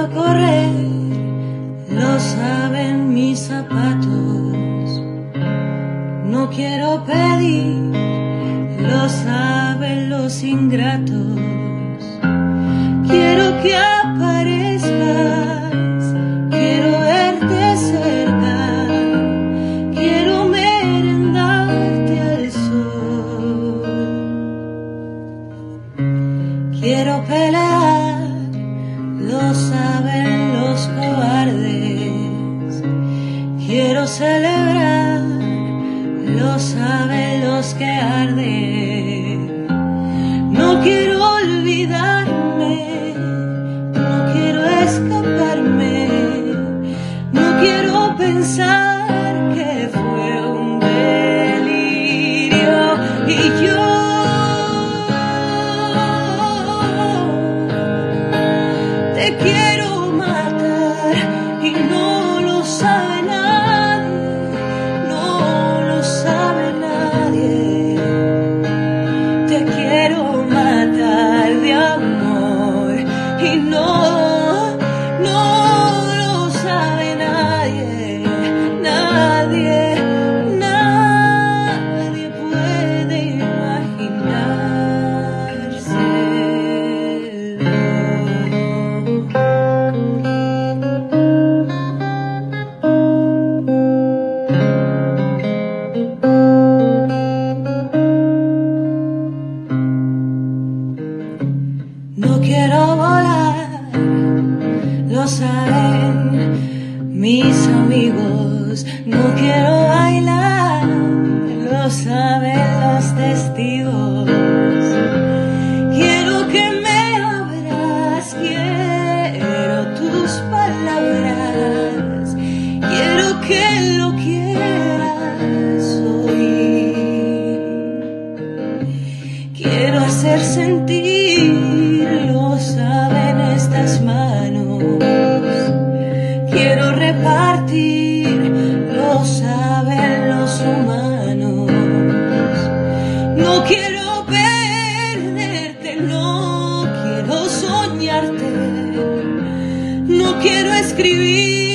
Quiero correr, lo saben mis zapatos. No quiero pedir, lo saben los ingratos. Quiero que aparezcas, quiero verte cerca, quiero merendarte al sol. Quiero pelear, lo saben los cobardes. Quiero celebrar, lo saben los que arden. He knows. Lo saben mis amigos. No quiero bailar, lo saben los testigos. No quiero escribir